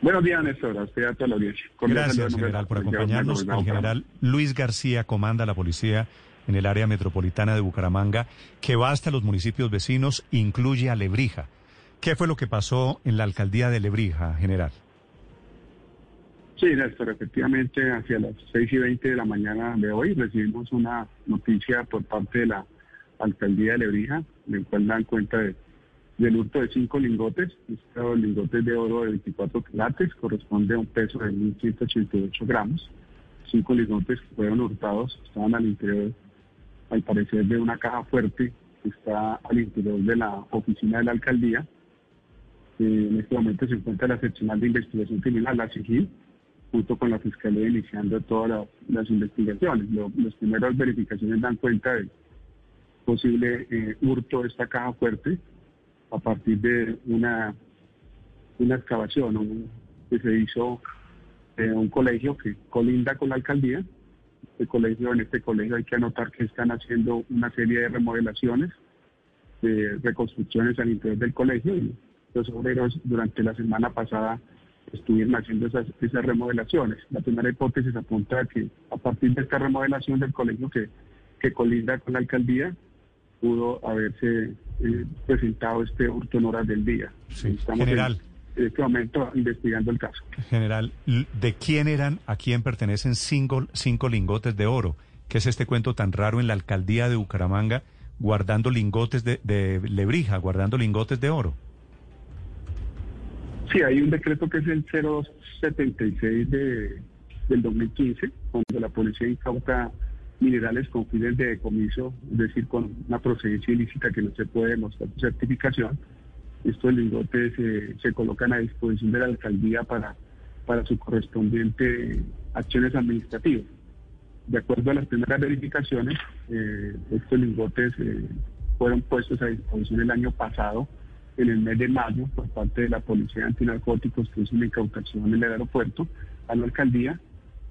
Buenos días, Néstor. A usted a toda la audiencia. Gracias, general, por acompañarnos. El general Luis García comanda la policía en el área metropolitana de Bucaramanga, que va hasta los municipios vecinos, incluye a Lebrija. ¿Qué fue lo que pasó en la alcaldía de Lebrija, general? Sí, Néstor, efectivamente, hacia las 6 y 20 de la mañana de hoy recibimos una noticia por parte de la alcaldía de Lebrija, en el cual dan cuenta de, del hurto de cinco lingotes. Estos lingotes de oro de 24 quilates corresponde a un peso de 1.188 gramos. Cinco lingotes fueron hurtados estaban al interior, al parecer, de una caja fuerte que está al interior de la oficina de la alcaldía. En este momento se encuentra la seccional de investigación criminal, la SIGIL, junto con la Fiscalía iniciando todas las, investigaciones. Lo- las primeras verificaciones dan cuenta del posible eh, hurto de esta caja fuerte a partir de una, una excavación que se hizo en un colegio que colinda con la alcaldía. Este colegio, en este colegio hay que anotar que están haciendo una serie de remodelaciones, de reconstrucciones al interior del colegio y los obreros durante la semana pasada estuvieron haciendo esas, esas remodelaciones. La primera hipótesis apunta a que a partir de esta remodelación del colegio que, que colinda con la alcaldía, pudo haberse eh, presentado este hurto en horas del día. Sí, Estamos general. En, en este momento investigando el caso. General, ¿de quién eran, a quién pertenecen cinco, cinco lingotes de oro? ¿Qué es este cuento tan raro en la alcaldía de Bucaramanga, guardando lingotes de, de Lebrija, guardando lingotes de oro? Sí, hay un decreto que es el 0276 de, del 2015, donde la policía incauta minerales con fines de decomiso, es decir, con una procedencia ilícita que no se puede demostrar su certificación. Estos lingotes eh, se colocan a disposición de la alcaldía para, para su correspondiente acciones administrativas. De acuerdo a las primeras verificaciones, eh, estos lingotes eh, fueron puestos a disposición el año pasado, en el mes de mayo, por parte de la Policía Antinarcóticos, que hizo una incautación en el aeropuerto, a la alcaldía,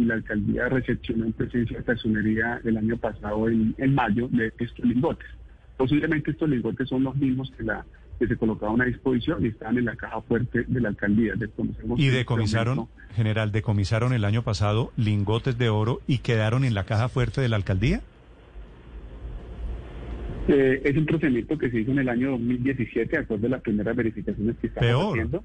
y la alcaldía recepcionó en presencia de personería el año pasado, en, en mayo, de estos lingotes. Posiblemente estos lingotes son los mismos que, la, que se colocaban a disposición y están en la caja fuerte de la alcaldía. Desconocemos Y este decomisaron, general, decomisaron el año pasado lingotes de oro y quedaron en la caja fuerte de la alcaldía. Eh, es un procedimiento que se hizo en el año 2017, de acuerdo a las primeras verificaciones que estamos Peor. haciendo.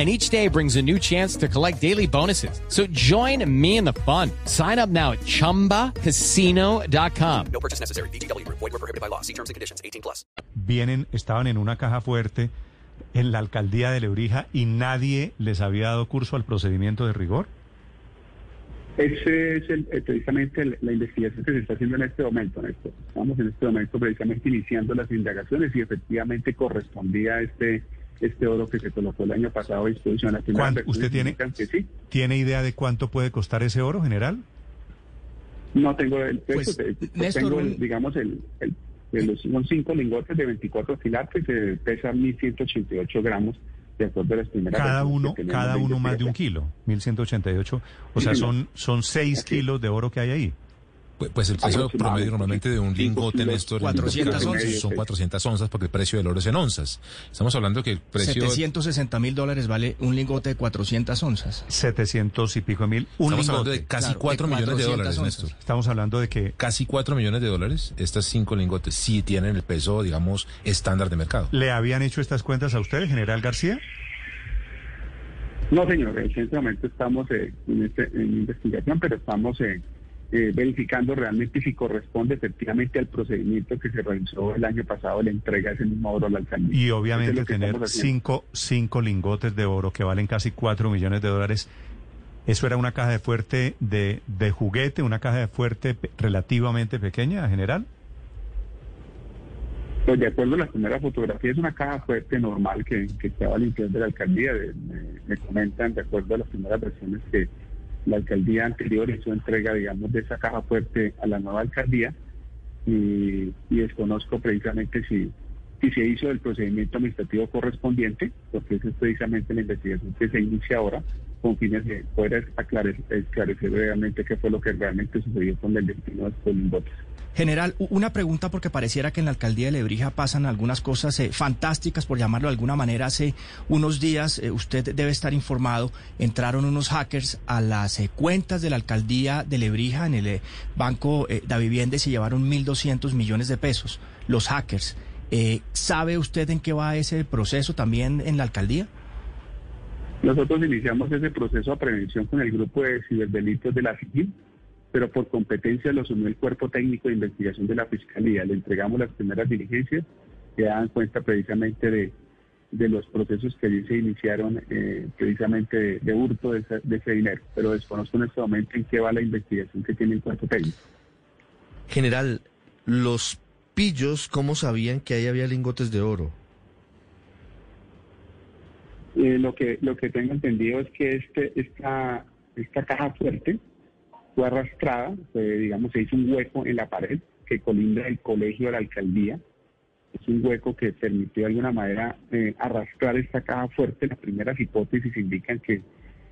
And each day brings a new chance to collect daily bonuses. So join me in the fun. Sign up now at chumbacasino.com. No purchase necessary. BGW. Void were prohibited by law. See terms and conditions. 18 plus. vienen, estaban en una caja fuerte en la alcaldía de Lebrija y nadie les había dado curso al procedimiento de rigor. Ese es el- eh, precisamente la investigación que se está haciendo en este momento, Néstor. Estamos en este momento precisamente iniciando las indagaciones y efectivamente correspondía a este este oro que se colocó el año pasado a disposición. ¿Cuánto- usted tiene- que sí. ¿Tiene idea de cuánto puede costar ese oro, general? No tengo el peso, Pues, Néstor, tengo, el, digamos, el, el- el- los- son cinco lingotes de 24 quilates que pesan 1.188 gramos, de acuerdo a las primeras Cada uno, cada uno más de un kilo, 1188. O Sí, sea, son, son 6 Así. kilos de oro que hay ahí. Pues, el precio promedio normalmente de un lingote, kilos, Néstor, en 400 Bucaramanga onzas. son 400 onzas porque el precio del oro es en onzas. Estamos hablando que el precio... 760 mil dólares vale un lingote de 400 onzas. 700 y pico mil. Un Estamos hablando lingote. de casi Claro, 4 de millones de 400 dólares, onzas. Néstor. Estamos hablando de que Casi 4 millones de dólares. Estas cinco lingotes sí tienen el peso, digamos, estándar de mercado. le habían hecho estas cuentas a usted, general García. No, señor, en este momento estamos eh, en, este- en investigación, pero estamos eh, eh, verificando realmente si corresponde efectivamente al procedimiento que se realizó el año pasado, la entrega de ese mismo oro a la alcaldía. Y es obviamente tener cinco, cinco lingotes de oro que valen casi cuatro millones de dólares. ¿Eso era una caja de fuerte de, de juguete, una caja de fuerte relativamente pequeña, general? Pues de acuerdo a la primera fotografía, es una caja fuerte normal que, que estaba al interior de la alcaldía. De- me, me comentan, de acuerdo a las primeras versiones, que la alcaldía anterior hizo entrega, digamos, de esa caja fuerte a la nueva alcaldía. Y, y desconozco precisamente si, si se hizo el procedimiento administrativo correspondiente, porque esa es precisamente la investigación que se inicia ahora, con fines de poder aclarecer, esclarecer realmente qué fue lo que realmente sucedió con el destino de estos lingotes. General, una pregunta porque pareciera que en la alcaldía de Lebrija pasan algunas cosas eh, fantásticas, por llamarlo de alguna manera. Hace unos días, eh, usted debe estar informado, entraron unos hackers a las eh, cuentas de la alcaldía de Lebrija en el eh, Banco de Vivienda y se llevaron 1.200 millones de pesos. Los hackers. Eh, ¿Sabe usted en qué va ese proceso también en la alcaldía? Nosotros iniciamos ese proceso de prevención con el grupo de ciberdelitos de la CIGIL, pero por competencia lo asumió el cuerpo técnico de investigación de la Fiscalía. Le entregamos las primeras diligencias que dan cuenta precisamente de, de los procesos que allí se iniciaron eh, precisamente de, de hurto de ese, de ese dinero. Pero desconozco en este momento en qué va la investigación que tiene el cuerpo técnico. General, los ¿cómo sabían que ahí había lingotes de oro? Eh, lo que lo que tengo entendido es que este esta esta caja fuerte fue arrastrada, digamos, se hizo un hueco en la pared que colinda el colegio de la alcaldía. Es un hueco que permitió de alguna manera eh, arrastrar esta caja fuerte. Las primeras hipótesis indican que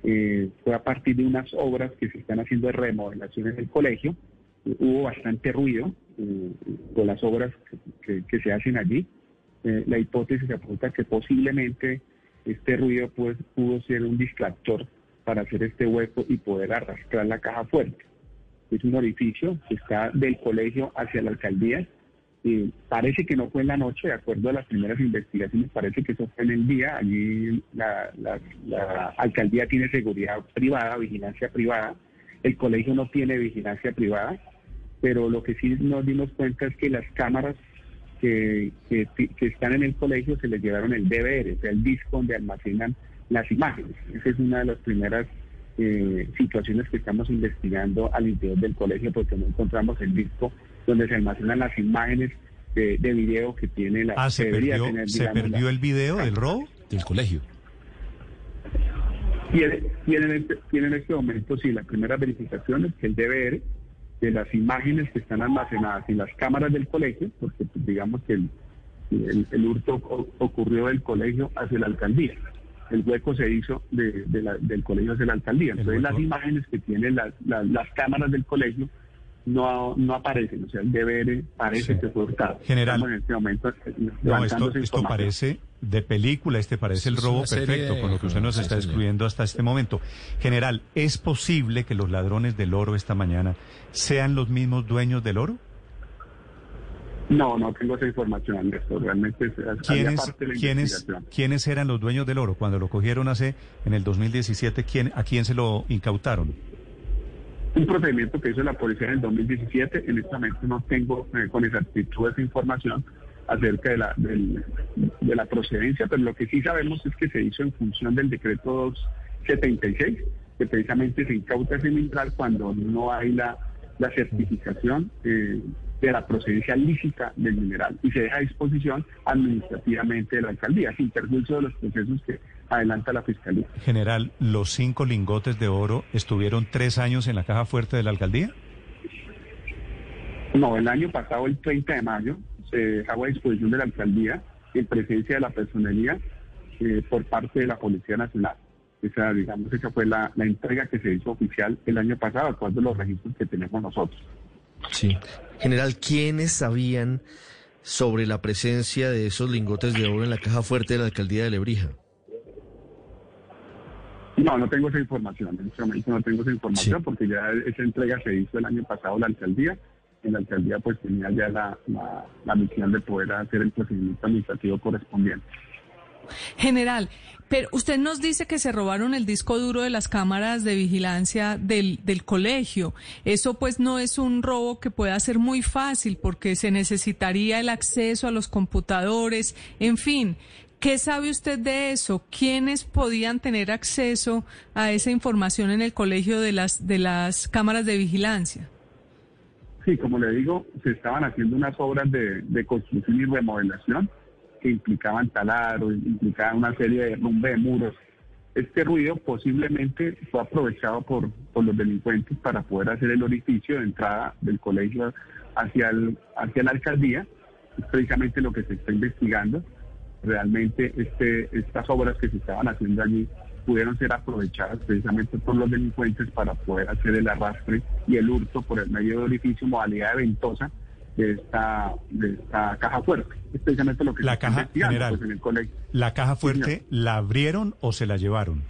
eh, fue a partir de unas obras que se están haciendo de remodelación en el colegio. Eh, hubo bastante ruido eh, con las obras que, se hacen allí. Eh, la hipótesis apunta que posiblemente este ruido pues, pudo ser un distractor para hacer este hueco y poder arrastrar la caja fuerte. Es un orificio que está del colegio hacia la alcaldía. Y parece que no fue en la noche, de acuerdo a las primeras investigaciones, parece que eso fue en el día. Allí la alcaldía tiene seguridad privada, vigilancia privada. El colegio no tiene vigilancia privada, pero lo que sí nos dimos cuenta es que las cámaras que, que, que están en el colegio se les llevaron el DVR, o sea, el disco donde almacenan las imágenes. Esa es una de las primeras eh, situaciones que estamos investigando al interior del colegio porque no encontramos el disco donde se almacenan las imágenes de, de video que tiene la... Ah, ¿se debería perdió, tener, ¿se digamos, perdió la- el video del robo? Del colegio. Tiene, tiene, en este, tiene en este momento, sí, las primeras verificaciones, que el DVR de las imágenes que están almacenadas en las cámaras del colegio, porque pues, digamos que el, el- el hurto ocurrió del colegio hacia la alcaldía. El hueco se hizo de, de la- del colegio hacia la alcaldía. Entonces las imágenes que tienen las, las, las cámaras del colegio no, no aparecen. O sea, el DVR parece Sí. que fue hurtado. General. Estamos en este momento eh, No, esto, esto parece de película, este parece el robo perfecto de- con lo que usted nos está describiendo hasta este momento. General, ¿es posible que los ladrones del oro esta mañana sean los mismos dueños del oro? No, no tengo esa información, Néstor. Realmente ¿Quiénes, parte de la quiénes. ¿Quiénes eran los dueños del oro? Cuando lo cogieron hace, en el 2017, ¿quién, ¿a quién se lo incautaron? Un procedimiento que hizo la policía en el 2017. En este momento no tengo eh, con exactitud esa información acerca de la, del- de la procedencia, pero lo que sí sabemos es que se hizo en función del decreto 276, que precisamente se incauta ese mineral cuando no hay la, la certificación eh, de la procedencia lícita del mineral y se deja a disposición administrativamente de la alcaldía, sin perjuicio de los procesos que adelanta la fiscalía. General, ¿los cinco lingotes de oro estuvieron tres años en la caja fuerte de la alcaldía? No, el año pasado, el 30 de mayo, se dejaba a disposición de la alcaldía en presencia de la personería eh, por parte de la Policía Nacional. Esa, digamos, esa fue la, la entrega que se hizo oficial el año pasado, de acuerdo a los registros que tenemos nosotros. Sí. General, ¿quiénes sabían sobre la presencia de esos lingotes de oro en la caja fuerte de la alcaldía de Lebrija? No, no tengo esa información. En este momento no tengo esa información Sí. porque ya esa entrega se hizo el año pasado la alcaldía. En la alcaldía pues tenía ya la, la, la misión de poder hacer el procedimiento administrativo correspondiente. General, pero usted nos dice que se robaron el disco duro de las cámaras de vigilancia del, del colegio. Eso pues no es un robo que pueda ser muy fácil porque se necesitaría el acceso a los computadores, en fin. ¿Qué sabe usted de eso? ¿Quiénes podían tener acceso a esa información en el colegio de las, de las cámaras de vigilancia? Sí, como le digo, se estaban haciendo unas obras de, de construcción y remodelación que implicaban taladro, implicaban una serie de rumbe de muros. Este ruido posiblemente fue aprovechado por, por los delincuentes para poder hacer el orificio de entrada del colegio hacia, el, hacia la alcaldía. Es precisamente lo que se está investigando. Realmente este, estas obras que se estaban haciendo allí pudieron ser aprovechadas precisamente por los delincuentes para poder hacer el arrastre y el hurto por el medio de orificio, modalidad de ventosa, de esta, de esta caja fuerte. Es precisamente lo que La se caja, general, pues, en el colegio. ¿la caja fuerte la abrieron o se la llevaron?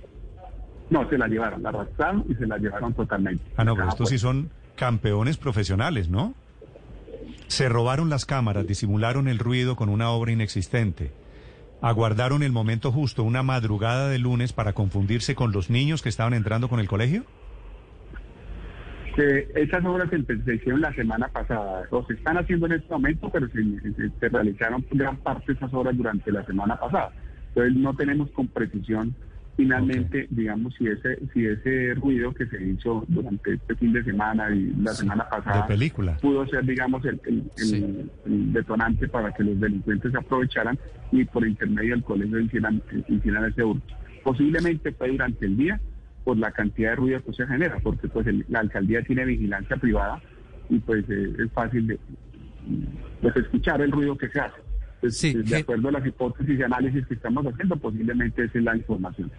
No, se la llevaron, la arrastraron y se la llevaron totalmente. Ah, no, pero estos sí son campeones profesionales, ¿no? Se robaron las cámaras, disimularon el ruido con una obra inexistente. ¿Aguardaron el momento justo, una madrugada de lunes, para confundirse con los niños que estaban entrando con el colegio? Que esas obras se, se hicieron la semana pasada, o se están haciendo en este momento, pero se, se- se realizaron gran parte de esas obras durante la semana pasada. Entonces no tenemos con precisión finalmente, digamos, si ese, si ese ruido que se hizo durante este fin de semana y la semana pasada película. pudo ser, digamos, el, el- el- Sí. el detonante para que los delincuentes se aprovecharan y por intermedio del colegio hicieran, hicieran ese hurto. Posiblemente fue durante el día por la cantidad de ruido que se genera, porque pues el- la alcaldía tiene vigilancia privada y pues eh, es fácil de pues, escuchar el ruido que se hace. Pues, Sí, de acuerdo a las hipótesis y análisis que estamos haciendo, posiblemente esa es la información.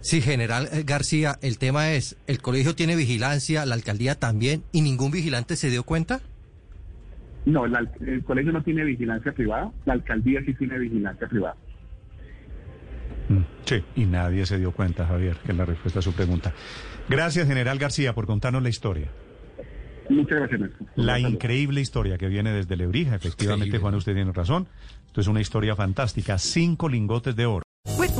Sí, general eh, García, el tema es, el colegio tiene vigilancia, la alcaldía también, y ningún vigilante se dio cuenta. No, la- el colegio no tiene vigilancia privada, la alcaldía sí tiene vigilancia privada. Mm, Sí, y nadie se dio cuenta, Javier, que es la respuesta a su pregunta. Gracias, general García, por contarnos la historia. Muchas gracias, Néstor. La increíble historia que viene desde Lebrija. Efectivamente, Increíble. Juan, usted tiene razón. Esto es una historia fantástica. Cinco lingotes de oro.